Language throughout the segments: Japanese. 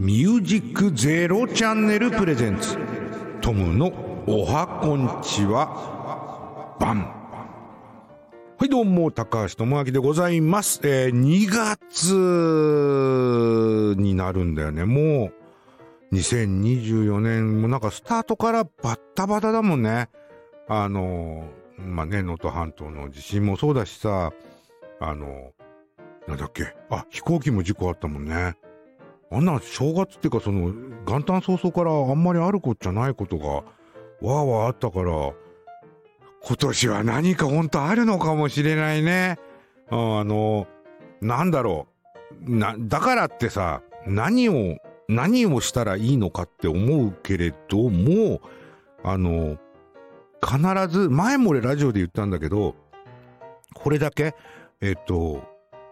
ミュージックゼロチャンネルプレゼンツ。トムのおはこんちは。バン。はいどうも高橋智明でございます、えー、2月になるんだよね。もう2024年もなんかスタートからバッタバタだもんね。あのまあね能登半島の地震もそうだしさあのなんだっけ。あ飛行機も事故あったもんね。あんな正月っていうかその元旦早々からあんまりあることじゃないことがわーわーあったから今年は何か本当あるのかもしれないね。あの、なんだろう。な、だからってさ、何を、何をしたらいいのかって思うけれども、あの、必ず、前も俺ラジオで言ったんだけど、これだけ、えっと、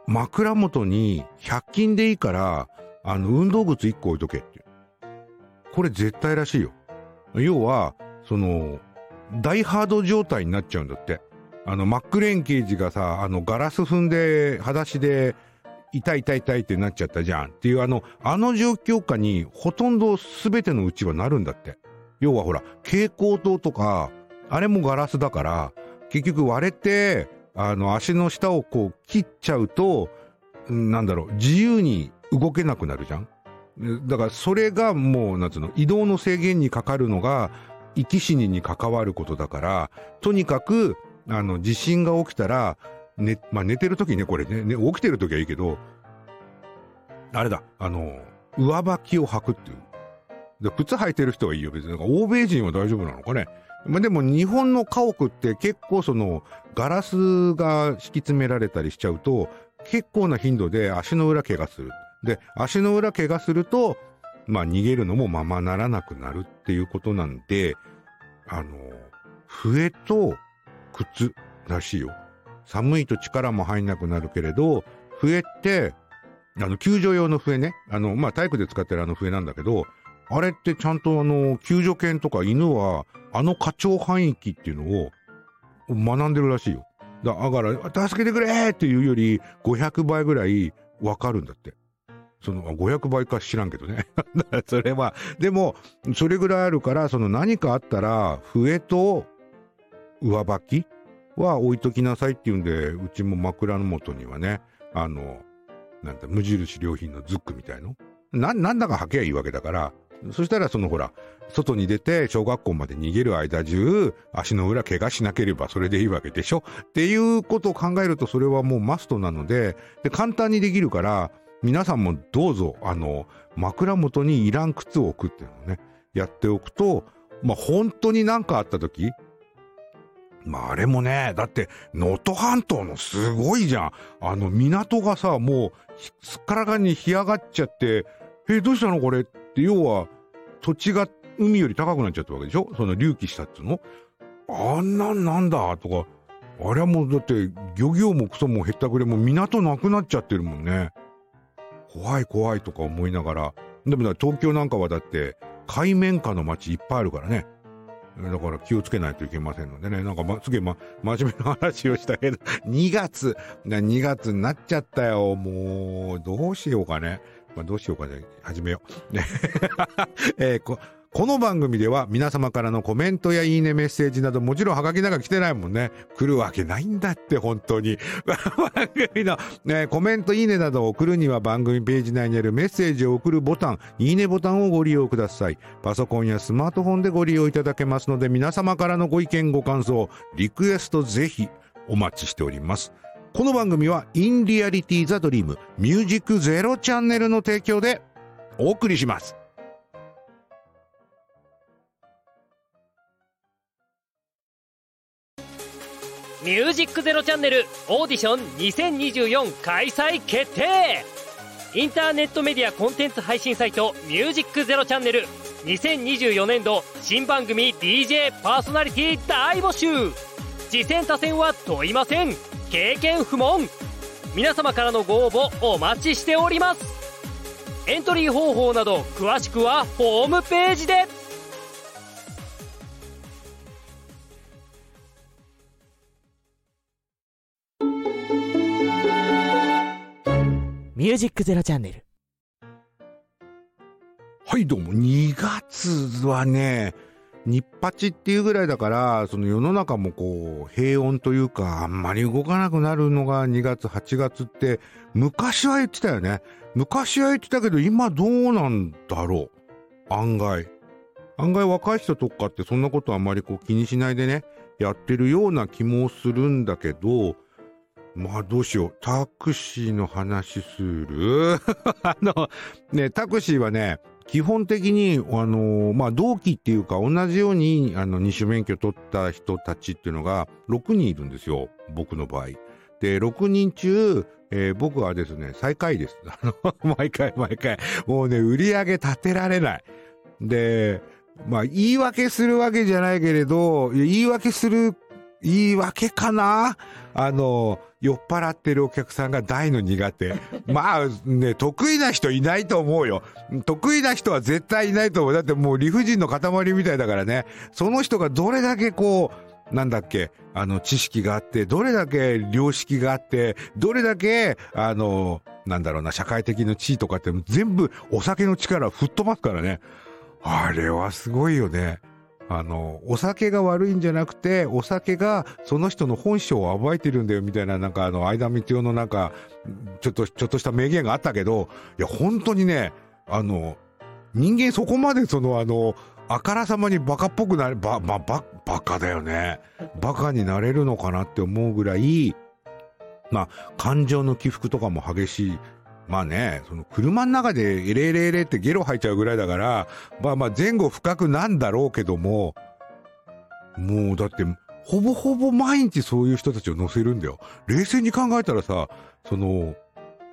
枕元に100均でいいから、あの、運動靴1個置いとけって。これ絶対らしいよ。要は、その、大ハード状態になっちゃうんだって。あの、マックレーン刑事がさ、あの、ガラス踏んで、裸足で、痛い痛い痛いってなっちゃったじゃんっていうあの、あの状況下にほとんど全てのうちはなるんだって。要はほら、蛍光灯とか、あれもガラスだから、結局割れて、あの、足の下をこう切っちゃうと、なんだろう、自由に動けなくなるじゃん？だからそれがもう、なんつうの、移動の制限にかかるのが、生き死にに関わることだから、とにかく、あの、地震が起きたら、ね、まあ、寝てる時ね、これねね、起きてる時はいいけど、あれだ、あの、上履きを履くっていう。で靴履いてる人はいいよ、別に。か欧米人は大丈夫なのかね。まあ、でも日本の家屋って結構その、ガラスが敷き詰められたりしちゃうと、結構な頻度で足の裏怪我する。で、足の裏怪我すると、まあ逃げるのもままならなくなるっていうことなんで、あの、笛と靴らしいよ。寒いと力も入んなくなるけれど、笛って、あの、救助用の笛ね。あの、まあ、体育で使ってるあの笛なんだけど、あれってちゃんとあの、救助犬とか犬は、あの過聴範域っていうのを学んでるらしいよ。だから、助けてくれっていうより、500倍ぐらいわかるんだって。その、500倍か知らんけどね。それは、でも、それぐらいあるから、その何かあったら、笛と上履きは置いときなさいっていうんで、うちも枕の元にはね、あの、なんだ、無印良品のズックみたいのな、なんだか履けばいいわけだから、そしたらそのほら、外に出て小学校まで逃げる間中、足の裏怪我しなければそれでいいわけでしょ？っていうことを考えるとそれはもうマストなので、で、簡単にできるから、皆さんもどうぞ、あの、枕元にいらん靴を置くっていうのをね、やっておくと、まあ、本当になんかあった時、まあ、あれもね、だって、能登半島のすごいじゃん。あの、港がさ、もう、すっからかに干上がっちゃって、え、どうしたのこれって、要は、土地が海より高くなっちゃったわけでしょ？その隆起したっつうの？あんなんなんだ？とか、あれはもうだって、漁業もクソもへったくれも港なくなっちゃってるもんね。怖い怖いとか思いながら。でも東京なんかはだって、海面下の街いっぱいあるからね。だから気をつけないといけませんのでね。なんかま、すげえま、真面目な話をしたけど、2月、2月になっちゃったよ。もう、どうしようかね。まあ、どうしようかね。始めよう。ね。えーこ、の番組では皆様からのコメントやいいねメッセージなどもちろんハガキなんか来てないもんね。来るわけないんだって、本当に。番組の、ね、コメントいいねなどを送るには番組ページ内にあるメッセージを送るボタン、いいねボタンをご利用ください。パソコンやスマートフォンでご利用いただけますので皆様からのご意見ご感想、リクエストぜひお待ちしております。この番組は In Reality The Dream Music Zero チャンネルの提供でお送りします。ミュージックゼロチャンネルオーディション2024開催決定インターネットメディアコンテンツ配信サイトミュージックゼロチャンネル2024年度新番組 DJ パーソナリティ大募集次戦他戦は問いません。経験不問。皆様からのご応募お待ちしております。エントリー方法など詳しくはホームページで。ミュージックゼロチャンネルはい、どうも。2月はね、日八っていうぐらいだから、その世の中もこう、平穏というか、あんまり動かなくなるのが2月、8月って、昔は言ってたよね。昔は言ってたけど、今どうなんだろう？案外。案外若い人とかってそんなことあんまりこう気にしないでね、やってるような気もするんだけど、まあどうしよう。タクシーの話する？あの、ね、タクシーはね、基本的に、あのまあ、同期っていうか、同じように、あの、二種免許取った人たちっていうのが、6人いるんですよ。僕の場合。で、6人中、えー僕はですね、最下位です。あの、毎回毎回。もうね、売り上げ立てられない。で、まあ、言い訳するわけじゃないけれど、言い訳する、言い訳かな？あの、酔っ払ってるお客さんが大の苦手。まあね、得意な人いないと思うよ。得意な人は絶対いないと思う。だってもう理不尽の塊みたいだからね。その人がどれだけこう、なんだっけ、あの、知識があって、どれだけ良識があって、どれだけ、あの、なんだろうな、社会的な地位とかって全部お酒の力吹っ飛ばすからね。あれはすごいよね。あの、お酒が悪いんじゃなくて、お酒がその人の本性を暴いてるんだよみたいな、なんかあの、相田光代のなんか、ちょっと、ちょっとした名言があったけど、いや、本当にね、あの、人間そこまでそのあの、あからさまにバカっぽくなる、ば、ま、ば、バカだよね。バカになれるのかなって思うぐらい、まあ、感情の起伏とかも激しい。まあね、その車の中でエレエレエレってゲロ吐いちゃうぐらいだから、まあまあ前後深くなんだろうけども、もうだって、ほぼほぼ毎日そういう人たちを乗せるんだよ。冷静に考えたらさ、その、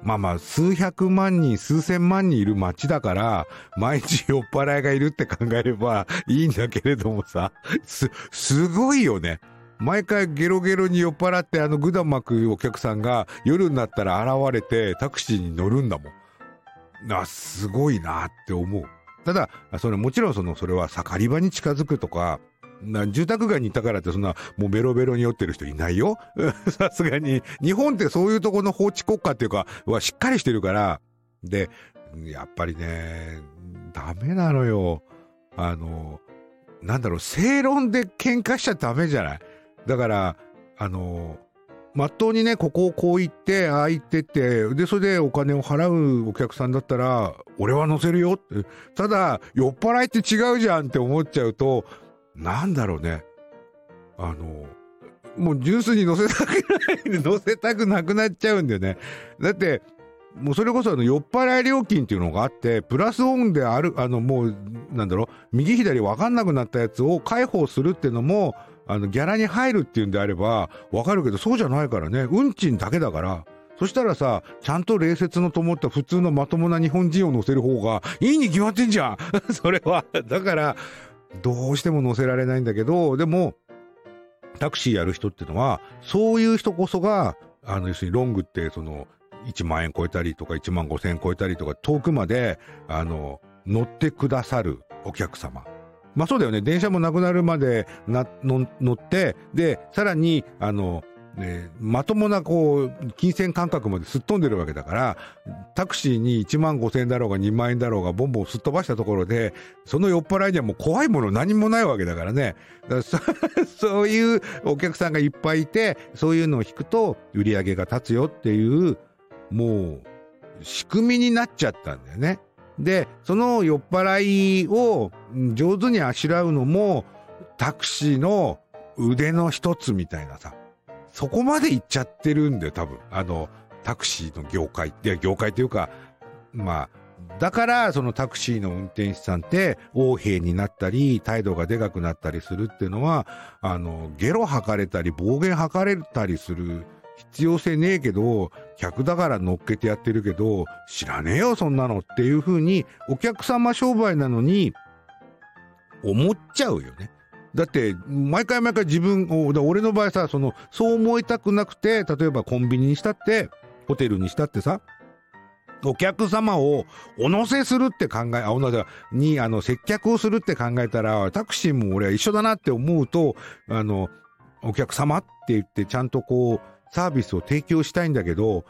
まあまあ、数百万人、数千万人いる街だから、毎日酔っ払いがいるって考えればいいんだけれどもさ、す、すごいよね。毎回ゲロゲロに酔っ払ってあのぐだまくお客さんが夜になったら現れてタクシーに乗るんだもん。あ、すごいなって思う。ただ、それもちろんその、それは盛り場に近づくとか、な住宅街にいたからってそんなもうベロベロに酔ってる人いないよ。さすがに。日本ってそういうとこの法治国家っていうか、はしっかりしてるから。で、やっぱりね、ダメなのよ。あの、なんだろう、正論で喧嘩しちゃダメじゃない？だから、あの、まっとうにね、ここをこう言って、ああ言ってって、で、それでお金を払うお客さんだったら、俺は乗せるよって。ただ、酔っ払いって違うじゃんって思っちゃうと、なんだろうね。あの、もうジュースに乗せたくない、乗せたくなくなっちゃうんだよね。だって、もうそれこそあの酔っ払い料金っていうのがあって、プラスオンである、あのもう、なんだろう、右左分かんなくなったやつを解放するっていうのも、あの、ギャラに入るっていうんであれば、わかるけど、そうじゃないからね。運賃だけだから。そしたらさ、ちゃんと礼節の灯った普通のまともな日本人を乗せる方がいいに決まってんじゃん それは。だから、どうしても乗せられないんだけど、でも、タクシーやる人ってのは、そういう人こそが、あの、要するにロングって、その、1万円超えたりとか1万5千円超えたりとか遠くまで、あの、乗ってくださるお客様。まあそうだよね。電車もなくなるまでな、の乗って、で、さらに、あの、ね、まともなこう、金銭感覚まですっ飛んでるわけだから、タクシーに1万5千円だろうが2万円だろうがボンボンすっ飛ばしたところで、その酔っ払いにはもう怖いもの何もないわけだからね。そういうお客さんがいっぱいいて、そういうのを引くと売り上げが立つよっていう、もう、仕組みになっちゃったんだよね。で、その酔っ払いを上手にあしらうのも、タクシーの腕の一つみたいなさ。そこまで行っちゃってるんだよ、多分。あの、タクシーの業界って、業界っていうか、まあ、だから、そのタクシーの運転手さんって、横兵になったり、態度がでかくなったりするっていうのは、あの、ゲロ吐かれたり、暴言吐かれたりする必要性ねえけど、客だから乗っけてやってるけど、知らねえよ、そんなのっていう風に、お客様商売なのに、思っちゃうよね。だって、毎回毎回自分、俺の場合さ、その、そう思いたくなくて、例えばコンビニにしたって、ホテルにしたってさ、お客様をお乗せするって考え、あ、お乗せに、あの、接客をするって考えたら、タクシーも俺は一緒だなって思うと、あの、お客様って言ってちゃんとこう、サービスを提供したいんだけど、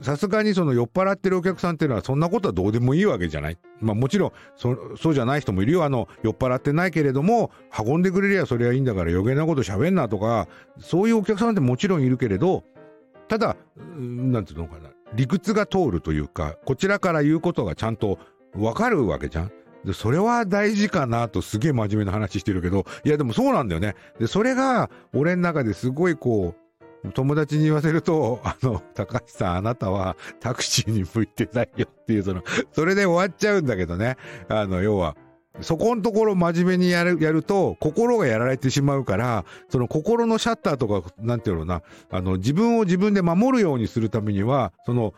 さすがにその酔っ払ってるお客さんっていうのはそんなことはどうでもいいわけじゃない。まあもちろんそ、そうじゃない人もいるよ。あの、酔っ払ってないけれども、運んでくれりゃそれはいいんだから余計なこと喋んなとか、そういうお客さんってもちろんいるけれど、ただ、なんていうのかな、理屈が通るというか、こちらから言うことがちゃんとわかるわけじゃん。で、それは大事かなとすげえ真面目な話してるけど、いやでもそうなんだよね。で、それが俺の中ですごいこう、友達に言わせると、あの、高橋さん、あなたはタクシーに向いてないよっていう、その、それで終わっちゃうんだけどね。あの、要は、そこのところ真面目にやる、やると、心がやられてしまうから、その心のシャッターとか、なんていうのな、あの、自分を自分で守るようにするためには、その、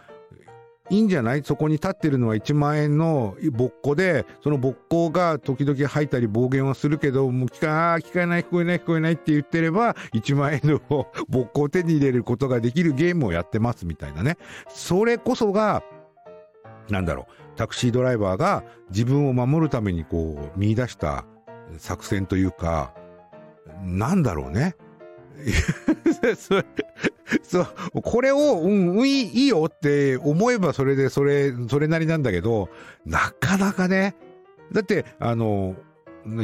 いいんじゃない？そこに立ってるのは1万円のぼっこで、そのぼっこが時々吐いたり暴言はするけど、もう聞か、聞かない、聞こえない、聞こえないって言ってれば、1万円のぼっこを手に入れることができるゲームをやってますみたいなね。それこそが、なんだろう、タクシードライバーが自分を守るためにこう見出した作戦というか、なんだろうね。そう、これを、うん、いいいいよって思えばそれで、それ、それなりなんだけど、なかなかね、だって、あの、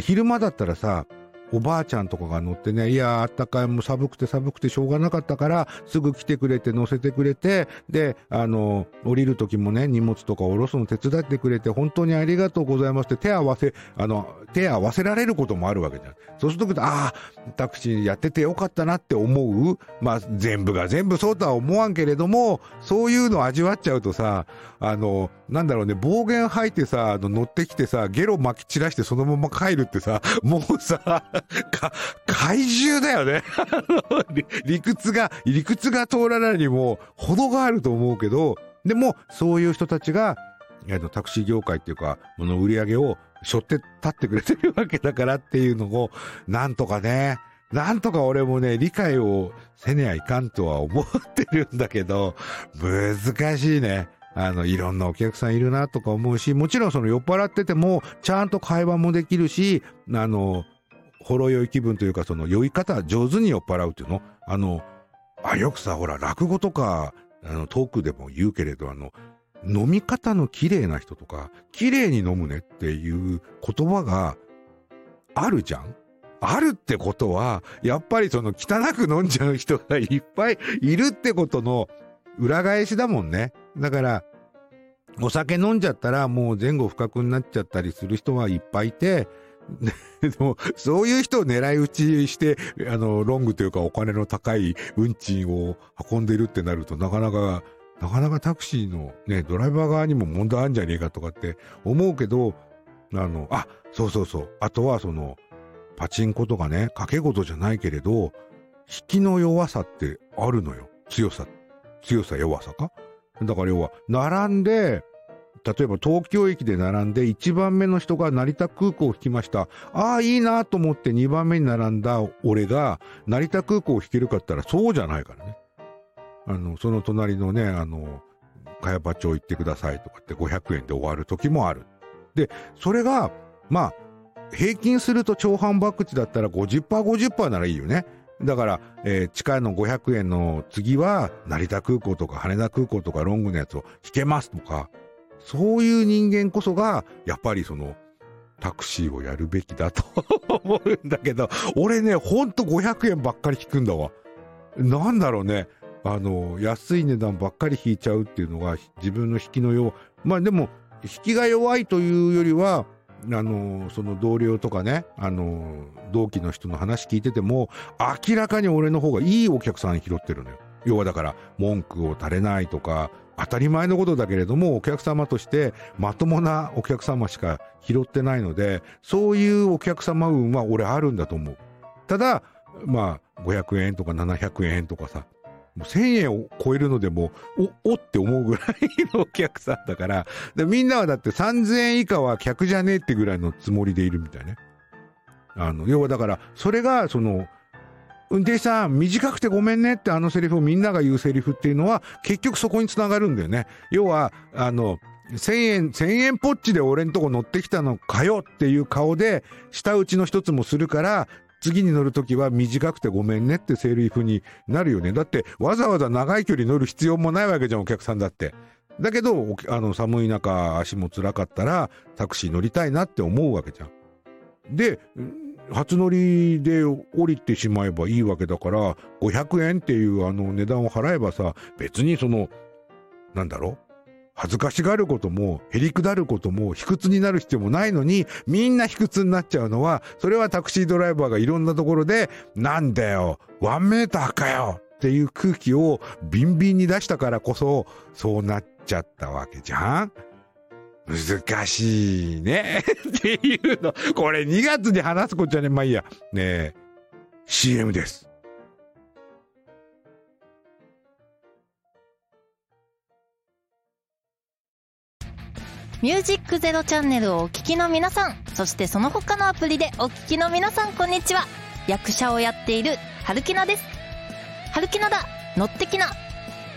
昼間だったらさ、おばあちゃんとかが乗ってね、いや、あったかい、もう寒くて寒くてしょうがなかったから、すぐ来てくれて乗せてくれて、で、あの、降りる時もね、荷物とか下ろすの手伝ってくれて、本当にありがとうございますって手合わせ、あの、手合わせられることもあるわけじゃん。そうすると、ああ、タクシーやっててよかったなって思う。まあ、全部が全部そうとは思わんけれども、そういうの味わっちゃうとさ、あの、なんだろうね、暴言吐いてさ、あの乗ってきてさ、ゲロ撒き散らしてそのまま帰るってさ、もうさ、か、怪獣だよね。理屈が、理屈が通らないにも程があると思うけど、でも、そういう人たちが、あの、タクシー業界っていうか、この売り上げを背負って立ってくれてるわけだからっていうのを、なんとかね、なんとか俺もね、理解をせねやいかんとは思ってるんだけど、難しいね。あの、いろんなお客さんいるなとか思うし、もちろんその酔っ払ってても、ちゃんと会話もできるし、あの、ほろ酔い気分というか、その酔い方上手に酔っ払うっていうの？あの、あ、よくさ、ほら、落語とか、あの、トークでも言うけれど、あの、飲み方の綺麗な人とか、綺麗に飲むねっていう言葉があるじゃん？あるってことは、やっぱりその汚く飲んじゃう人がいっぱいいるってことの裏返しだもんね。だから、お酒飲んじゃったらもう前後不覚になっちゃったりする人はいっぱいいて、でも、そういう人を狙い撃ちして、あの、ロングというかお金の高い運賃を運んでるってなるとなかなか、なかなかタクシーのね、ドライバー側にも問題あるんじゃねえかとかって思うけど、あの、あ、そうそうそう。あとはその、パチンコとかね、賭け事じゃないけれど、引きの弱さってあるのよ。強さ、強さ弱さかだから要は、並んで、例えば東京駅で並んで1番目の人が成田空港を引きました。ああ、いいなと思って2番目に並んだ俺が成田空港を引けるかったらそうじゃないからね。あの、その隣のね、あの、茅場町行ってくださいとかって500円で終わる時もある。で、それが、まあ、平均すると超反博打だったら50%、50%ならいいよね。だから、えー、地下の500円の次は、成田空港とか羽田空港とかロングのやつを引けますとか、そういう人間こそが、やっぱりその、タクシーをやるべきだと 思うんだけど、俺ね、ほんと500円ばっかり引くんだわ。なんだろうね。あの、安い値段ばっかり引いちゃうっていうのが自分の引きのよう。まあでも、引きが弱いというよりは、あの、その同僚とかね、あの、同期の人の話聞いてても、明らかに俺の方がいいお客さん拾ってるのよ。要はだから、文句を垂れないとか、当たり前のことだけれども、お客様としてまともなお客様しか拾ってないので、そういうお客様運は俺あるんだと思う。ただ、まあ、500円とか700円とかさ、もう1000円を超えるのでも、お、おって思うぐらいのお客さんだから、でみんなはだって3000円以下は客じゃねえってぐらいのつもりでいるみたいね。あの、要はだから、それが、その、運転手さん、短くてごめんねってあのセリフをみんなが言うセリフっていうのは、結局そこにつながるんだよね。要は、あの、1000円、1000円ポッチで俺んとこ乗ってきたのかよっていう顔で、舌打ちの一つもするから、次に乗るときは短くてごめんねってセリフになるよね。だってわざわざ長い距離乗る必要もないわけじゃん、お客さんだって。だけど、あの寒い中足も辛かったらタクシー乗りたいなって思うわけじゃん。で、初乗りで降りてしまえばいいわけだから、500円っていうあの値段を払えばさ、別にその、なんだろう恥ずかしがることも、へりくだることも、卑屈になる必要もないのに、みんな卑屈になっちゃうのは、それはタクシードライバーがいろんなところで、なんだよ、ワンメーターかよっていう空気をビンビンに出したからこそ、そうなっちゃったわけじゃん。難しいね っていうの。これ2月に話すことじゃねまあいいや。ねえ、CM です。ミュージックゼロチャンネルをお聴きの皆さん、そしてその他のアプリでお聴きの皆さん、こんにちは。役者をやっている、はるきなです。はるきなだ、乗ってきな。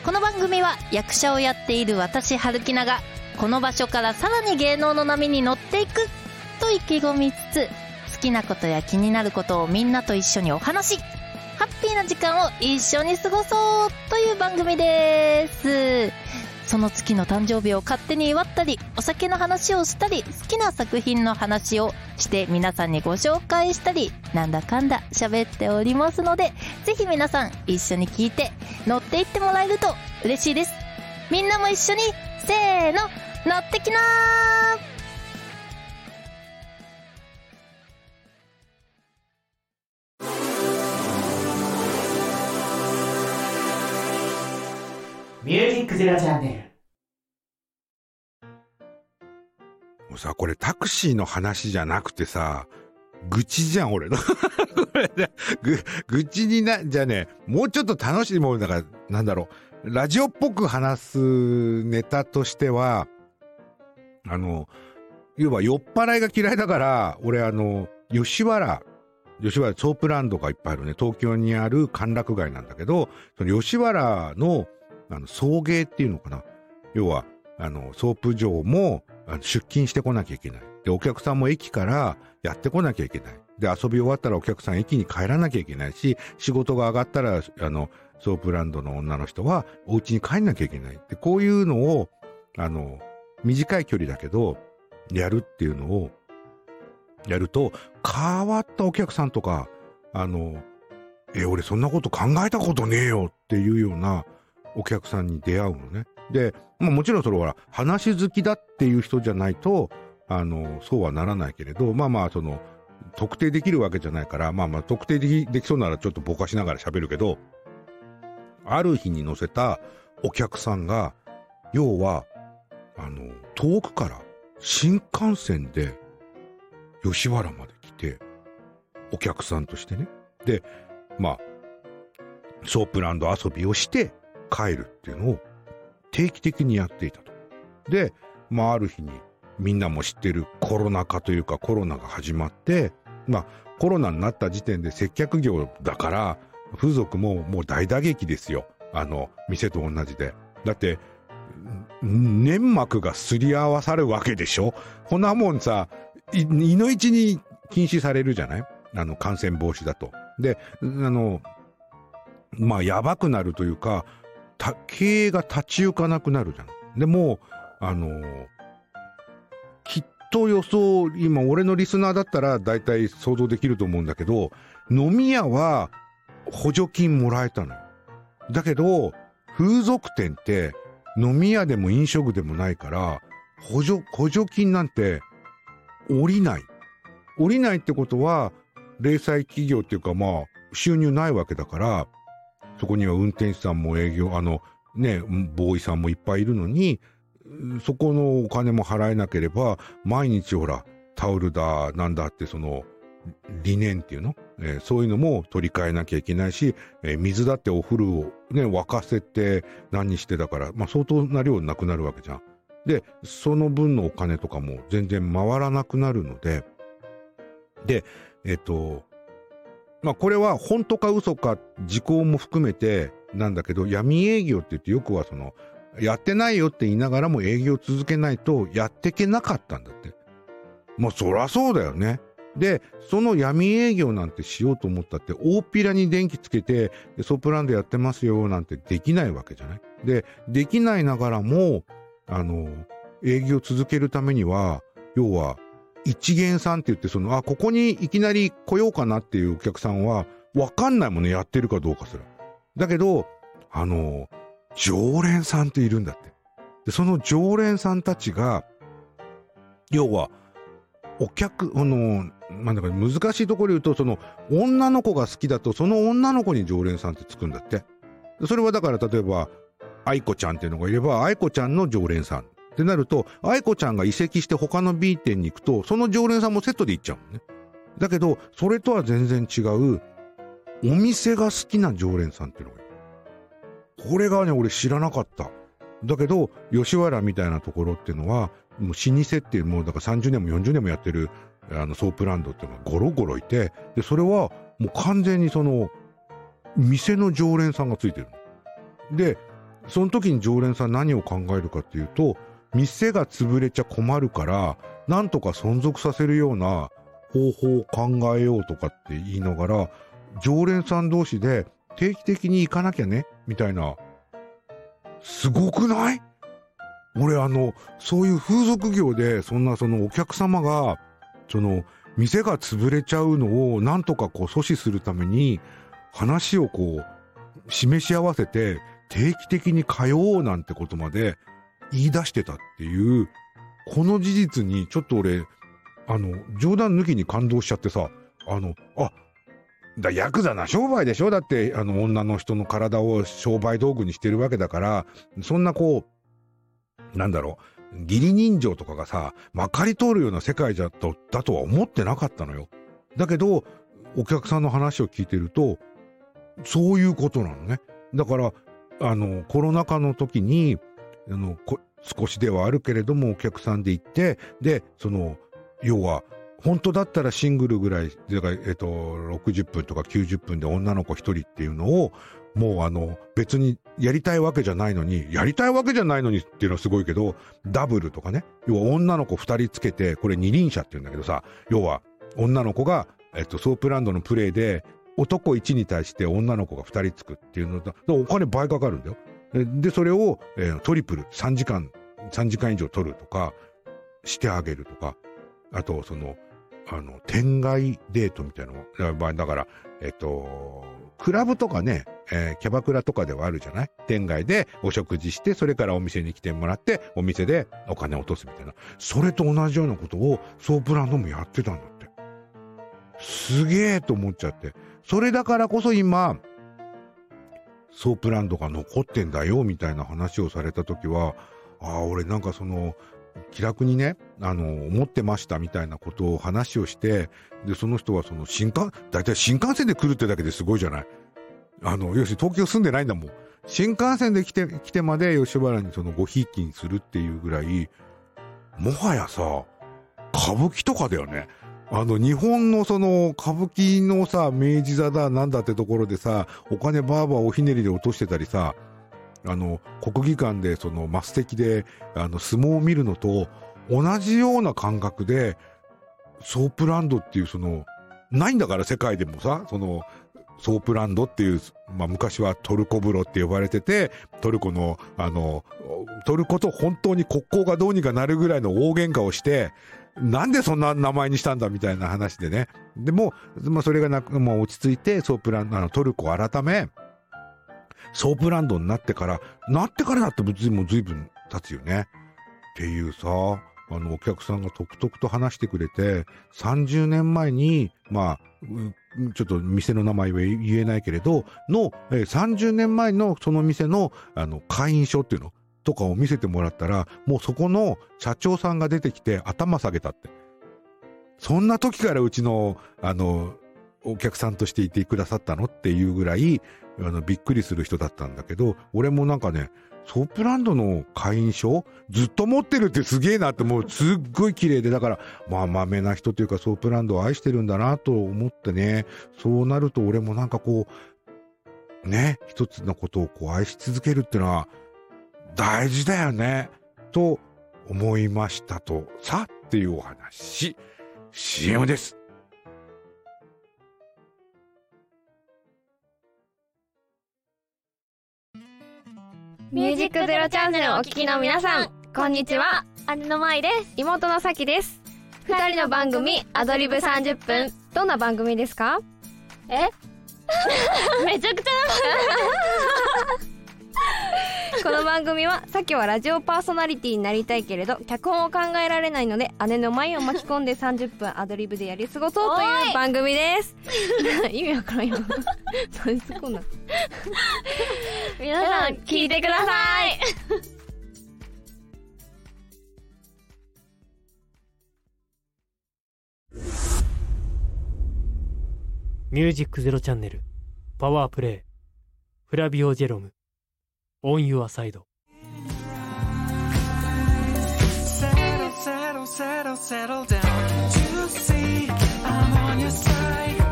この番組は役者をやっている私、はるきなが、この場所からさらに芸能の波に乗っていくと意気込みつつ、好きなことや気になることをみんなと一緒にお話ハッピーな時間を一緒に過ごそうという番組です。その月の誕生日を勝手に祝ったり、お酒の話をしたり、好きな作品の話をして皆さんにご紹介したり、なんだかんだ喋っておりますので、ぜひ皆さん一緒に聞いて乗っていってもらえると嬉しいです。みんなも一緒に、せーの、乗ってきなミュージックゼロチャンネル。もうさ、これタクシーの話じゃなくてさ、愚痴じゃん、俺の。ぐ、愚痴にな、じゃね、もうちょっと楽しいもんだから、なんだろう。ラジオっぽく話すネタとしては、あの、要は酔っ払いが嫌いだから、俺あの、吉原、吉原ソープランドがいっぱいあるね、東京にある歓楽街なんだけど、その吉原の、あの、送迎っていうのかな。要は、あの、ソープ嬢も出勤してこなきゃいけない。で、お客さんも駅からやってこなきゃいけない。で、遊び終わったらお客さん駅に帰らなきゃいけないし、仕事が上がったら、あの、ソープランドの女の人はお家に帰んなきゃいけない。で、こういうのを、あの、短い距離だけど、やるっていうのを、やると、変わったお客さんとか、あの、え、俺そんなこと考えたことねえよっていうようなお客さんに出会うのね。で、まあもちろんそれは話好きだっていう人じゃないと、あの、そうはならないけれど、まあまあその、特定できるわけじゃないから、まあまあ特定できできそうならちょっとぼかしながら喋るけど、ある日に乗せたお客さんが、要は、あの、遠くから新幹線で吉原まで来て、お客さんとしてね。で、まあ、ソープランド遊びをして帰るっていうのを定期的にやっていたと。で、まあ、ある日にみんなも知ってるコロナ禍というかコロナが始まって、まあ、コロナになった時点で接客業だから、風俗ももう大打撃ですよ。あの、店と同じで。だって、粘膜がすり合わさるわけでしょ？こんなもんさ、い、いの一に禁止されるじゃない？あの、感染防止だと。で、あの、まあ、やばくなるというか、経営が立ち行かなくなるじゃん。でも、あの、きっと予想、今俺のリスナーだったら大体想像できると思うんだけど、飲み屋は補助金もらえたのよ。だけど、風俗店って飲み屋でも飲食でもないから、補助、補助金なんて降りない。降りないってことは、零細企業っていうかまあ、収入ないわけだから、そこには運転手さんも営業、あの、ね、ボーイさんもいっぱいいるのに、そこのお金も払えなければ、毎日ほら、タオルだ、なんだってその、理念っていうの、えー、そういうのも取り替えなきゃいけないし、えー、水だってお風呂をね、沸かせて何にしてだから、まあ相当な量なくなるわけじゃん。で、その分のお金とかも全然回らなくなるので、で、えっ、と、まあこれは本当か嘘か時効も含めてなんだけど、闇営業って言ってよくはその、やってないよって言いながらも営業続けないとやってけなかったんだって。まあそらそうだよね。で、その闇営業なんてしようと思ったって、大っぴらに電気つけて、ソプランドやってますよなんてできないわけじゃない？で、できないながらも、あの、営業続けるためには、要は、一元さんって言って、その、あ、ここにいきなり来ようかなっていうお客さんは、わかんないもんね、やってるかどうかすら。だけど、あの、常連さんっているんだって。で、その常連さんたちが、要は、お客、あの、まあ、だか難しいところで言うと、その、女の子が好きだと、その女の子に常連さんってつくんだって。それはだから、例えば、愛子ちゃんっていうのがいれば、愛子ちゃんの常連さん。ってなると、愛子ちゃんが移籍して他の B 店に行くと、その常連さんもセットで行っちゃうのね。だけど、それとは全然違う、お店が好きな常連さんっていうのがいる。これがね、俺知らなかった。だけど、吉原みたいなところっていうのは、もう老舗っていう、もうだから30年も40年もやってる、あの、ソープランドっていうのがゴロゴロいて、で、それはもう完全にその、店の常連さんがついてるで、その時に常連さん何を考えるかっていうと、店が潰れちゃ困るから、なんとか存続させるような方法を考えようとかって言いながら、常連さん同士で定期的に行かなきゃね、みたいな。すごくない？俺あの、そういう風俗業で、そんなそのお客様が、その、店が潰れちゃうのをなんとかこう阻止するために、話をこう、示し合わせて、定期的に通おうなんてことまで言い出してたっていう、この事実にちょっと俺、あの、冗談抜きに感動しちゃってさ、あの、あ、だヤクザな商売でしょ？だって、あの、女の人の体を商売道具にしてるわけだから、そんなこう、なんだろう、義理人情とかがさ、まかり通るような世界だと、だとは思ってなかったのよ。だけど、お客さんの話を聞いてると、そういうことなのね。だから、あの、コロナ禍の時に、あの、少しではあるけれどもお客さんで行って、で、その、要は、本当だったらシングルぐらい、だから、えっと、60分とか90分で女の子一人っていうのを、もうあの、別にやりたいわけじゃないのに、やりたいわけじゃないのにっていうのはすごいけど、ダブルとかね、要は女の子二人つけて、これ二輪車って言うんだけどさ、要は女の子が、えっと、ソープランドのプレイで、男1に対して女の子が2人つくっていうのと、お金倍かかるんだよ。で、それを、えー、トリプル、3時間、3時間以上取るとか、してあげるとか、あと、その、あの、店外デートみたいなのだから、えっと、クラブとかね、えー、キャバクラとかではあるじゃない？店外でお食事して、それからお店に来てもらって、お店でお金落とすみたいな。それと同じようなことをソープランドもやってたんだって。すげえと思っちゃって。それだからこそ今、ソープランドが残ってんだよ、みたいな話をされたときは、ああ、俺なんかその、気楽にね、あの、思ってましたみたいなことを話をして、で、その人はその新幹、だいたい新幹線で来るってだけですごいじゃない。あの、要するに東京住んでないんだもん。新幹線で来て、来てまで吉原にそのごひいきにするっていうぐらい、もはやさ、歌舞伎とかだよね。あの、日本のその、歌舞伎のさ、明治座だ、なんだってところでさ、お金バーバーおひねりで落としてたりさ、あの、国技館でその、マス的で、あの、相撲を見るのと、同じような感覚で、ソープランドっていうその、ないんだから世界でもさ、その、ソープランドっていう、まあ昔はトルコ風呂って呼ばれてて、トルコの、あの、トルコと本当に国交がどうにかなるぐらいの大喧嘩をして、なんでそんな名前にしたんだみたいな話でね。でも、まあ、それがなく、もう落ち着いて、ソープランド、トルコ改め、ソープランドになってから、なってからだって別にもう随分経つよね。っていうさ、あの、お客さんがとくとくと話してくれて、30年前に、まあ、ちょっと店の名前は言えないけれど、の、え30年前のその店の、あの、会員証っていうのとかを見せてもらったら、もうそこの社長さんが出てきて頭下げたって。そんな時からうちの、あの、お客さんとしていてくださったのっていうぐらい、あの、びっくりする人だったんだけど、俺もなんかね、ソープランドの会員証ずっと持ってるってすげえなってもうすっごい綺麗で、だから、まあ、まめな人というかソープランドを愛してるんだなと思ってね、そうなると俺もなんかこう、ね、一つのことをこう愛し続けるっていうのは、大事だよね、と思いましたと、さっていうお話。CM です。ミュージックゼロチャンネルをお聞きの皆さん、こんにちは。姉の舞です。妹のさきです。二人の番組、アドリブ30分。どんな番組ですか？え？めちゃくちゃ この番組は、さきはラジオパーソナリティになりたいけれど、脚本を考えられないので、姉の舞を巻き込んで30分アドリブでやり過ごそうという番組です。意味わからんよ。何すこんな。皆さん聞いてください。ミュージックゼロチャンネルパワープレイフラビオジェロム On Your Side settle, settle, settle down. to see, I'm on your side.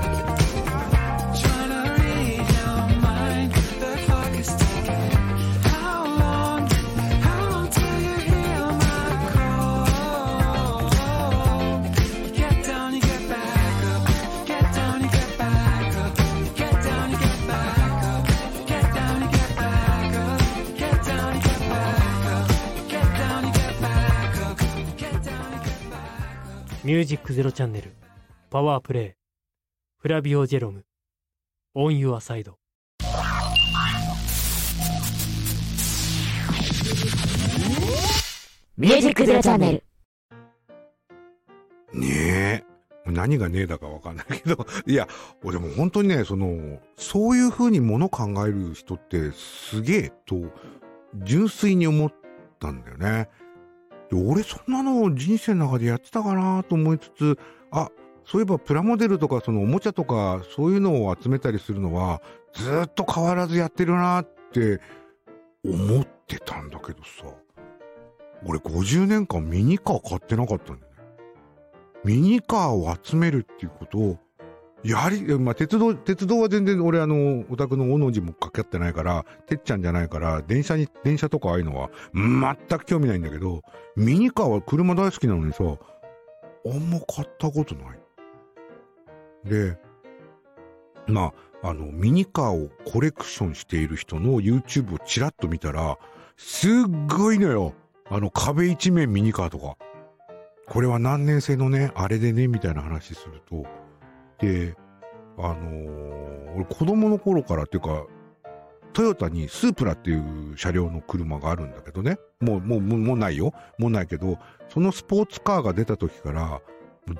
ミュージックゼロチャンネルパワープレイフラビオジェロムオンユアサイドミュージックゼロチャンネル。ねえ。何がねえだかわかんないけど、いや、俺も本当にね、その、そういう風にもの考える人ってすげえと、純粋に思ったんだよね。で俺そんなの人生の中でやってたかなと思いつつ、あ、そういえばプラモデルとかそのおもちゃとかそういうのを集めたりするのはずっと変わらずやってるなって思ってたんだけどさ。俺50年間ミニカー買ってなかったんだよね。ミニカーを集めるっていうことを、やはり、まあ、鉄道、鉄道は全然俺あの、オタクのおの字もかけ合ってないから、てっちゃんじゃないから、電車に、電車とかああいうのは全く興味ないんだけど、ミニカーは車大好きなのにさ、あんま買ったことない。で、まあ、あの、ミニカーをコレクションしている人の YouTube をちらっと見たら、すっごいのよ。あの壁一面ミニカーとか。これは何年製のね、あれでね、みたいな話すると。で、あのー俺子供の頃からっていうか、トヨタにスープラっていう車両の車があるんだけどね。もう、もう、もうないよ。もうないけど、そのスポーツカーが出た時から、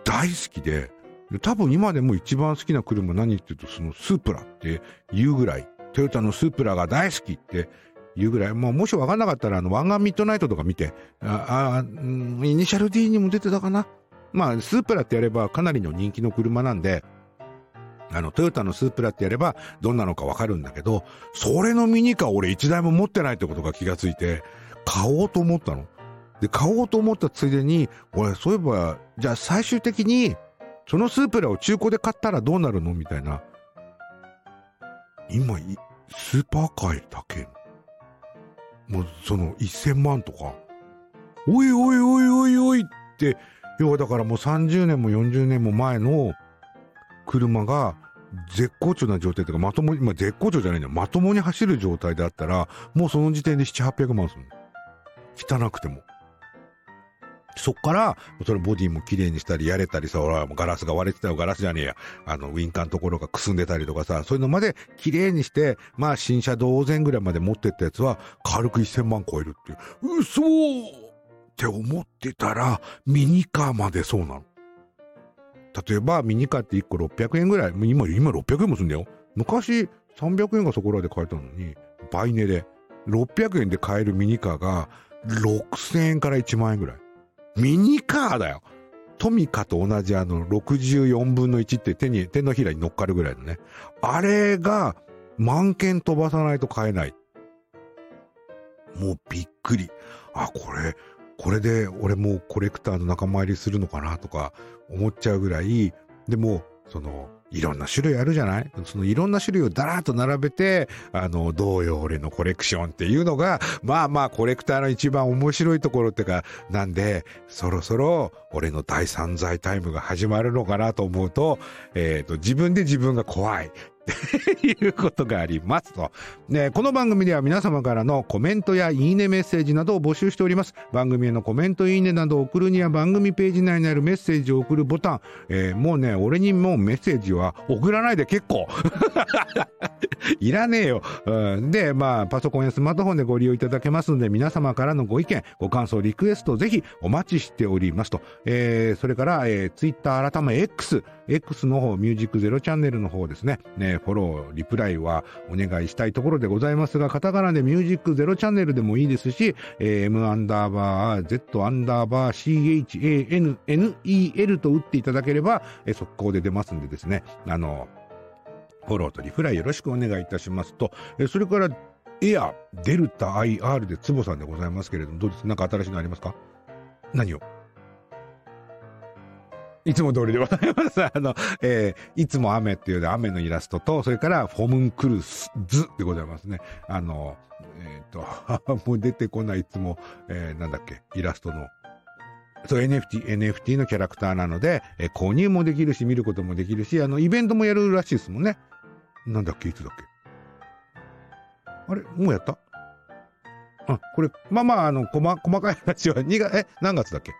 大好きで、多分今でも一番好きな車何って言うと、そのスープラって言うぐらい、トヨタのスープラが大好きって言うぐらい、まあ、もし分かんなかったら、あの、湾岸ミッドナイトとか見て、あ、あ、イニシャル D にも出てたかな。まあ、スープラってやればかなりの人気の車なんで、あの、トヨタのスープラってやればどんなのかわかるんだけど、それのミニカー俺一台も持ってないってことが気がついて、買おうと思ったの。で、買おうと思ったついでに、俺、そういえば、じゃあ最終的に、そのスープラを中古で買ったらどうなるのみたいな。今、スーパーカーだけもうその1000万とか、おいおいおいおいおいって、要はだからもう30年も40年も前の車が絶好調な状態というかまともに、まあ、絶好調じゃないんだよ。まともに走る状態であったら、もうその時点で7、800万するの。汚くても。そっから、それボディも綺麗にしたり、やれたりさ、ほら、ガラスが割れてたよ、ガラスじゃねえや。あの、ウインカーのところがくすんでたりとかさ、そういうのまで綺麗にして、まあ、新車同然ぐらいまで持ってったやつは、軽く1000万超えるっていう。嘘って思ってたら、ミニカーまでそうなの。例えば、ミニカーって1個600円ぐらい、今、今600円もするんだよ。昔、300円がそこらで買えたのに、倍値で、600円で買えるミニカーが、6000円から1万円ぐらい。ミニカーだよ。トミカと同じあの64分の1って手に、手のひらに乗っかるぐらいのね。あれが万件飛ばさないと買えない。もうびっくり。あ、これ、これで俺もコレクターの仲間入りするのかなとか思っちゃうぐらい、でも、その、いろんな種類あるじゃない？そのいろんな種類をだらっと並べて、あの、どうよ俺のコレクションっていうのが、まあまあコレクターの一番面白いところってか、なんで、そろそろ俺の第三罪タイムが始まるのかなと思うと、えっ、と、自分で自分が怖い。っ ていうことがありますと。ね、この番組では皆様からのコメントやいいねメッセージなどを募集しております。番組へのコメント、いいねなどを送るには番組ページ内にあるメッセージを送るボタン。えーもうね、俺にもうメッセージは送らないで結構。いらねえよ。うんで、まあ、パソコンやスマートフォンでご利用いただけますので、皆様からのご意見、ご感想、リクエスト、ぜひお待ちしておりますと。えーそれから、えー、ツイッター改め X、X の方、ミュージックゼロチャンネルの方ですね。ね、フォロー、リプライはお願いしたいところでございますが、カタカナでミュージックゼロチャンネルでもいいですし、えー M アンダーバー、Z アンダーバー、CHANNEL と打っていただければ、えー速攻で出ますんでですね、あの、フォローとリプライよろしくお願いいたしますと、えーそれから、エア、デルタ IR で坪さんでございますけれども、どうです？なんか新しいのありますか？何を？いつも通りでございます。あの、えーいつも雨っていうね雨のイラストと、それからフォムンクルスズでございますね。あの、えっ、と、もう出てこないいつも、えーなんだっけ、イラストの。そう、NFT、NFT のキャラクターなので、えー購入もできるし、見ることもできるし、あの、イベントもやるらしいですもんね。なんだっけ、いつだっけ。あれもうやった？あ、これ、まあまあ、あの、細細かい話は、2月、え、何月だっけ？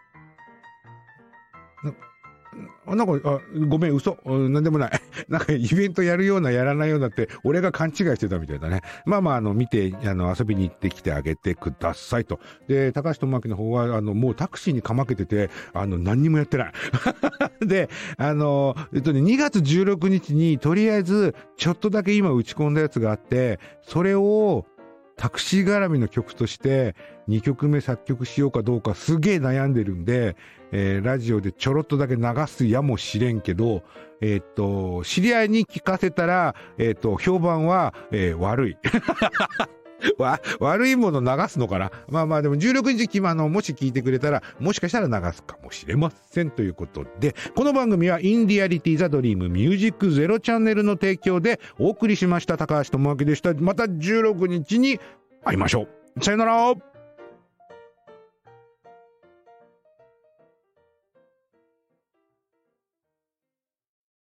なんか、あ、ごめん、嘘。なんでもない。なんか、イベントやるような、やらないようなって、俺が勘違いしてたみたいだね。まあまあ、あの、見て、あの、遊びに行ってきてあげてくださいと。で、高橋智明の方は、あの、もうタクシーにかまけてて、あの、何にもやってない。で、あの、えっとね、2月16日に、とりあえず、ちょっとだけ今打ち込んだやつがあって、それを、タクシー絡みの曲として2曲目作曲しようかどうかすげえ悩んでるんで、えーラジオでちょろっとだけ流すやもしれんけど、えーっと、知り合いに聞かせたら、えーっと、評判は、えー悪い。わ、悪いもの流すのかな？まあまあでも16日今のもし聞いてくれたらもしかしたら流すかもしれませんということでこの番組はインディアリティザドリームミュージックゼロチャンネルの提供でお送りしました高橋智明でした。また16日に会いましょう。さよなら。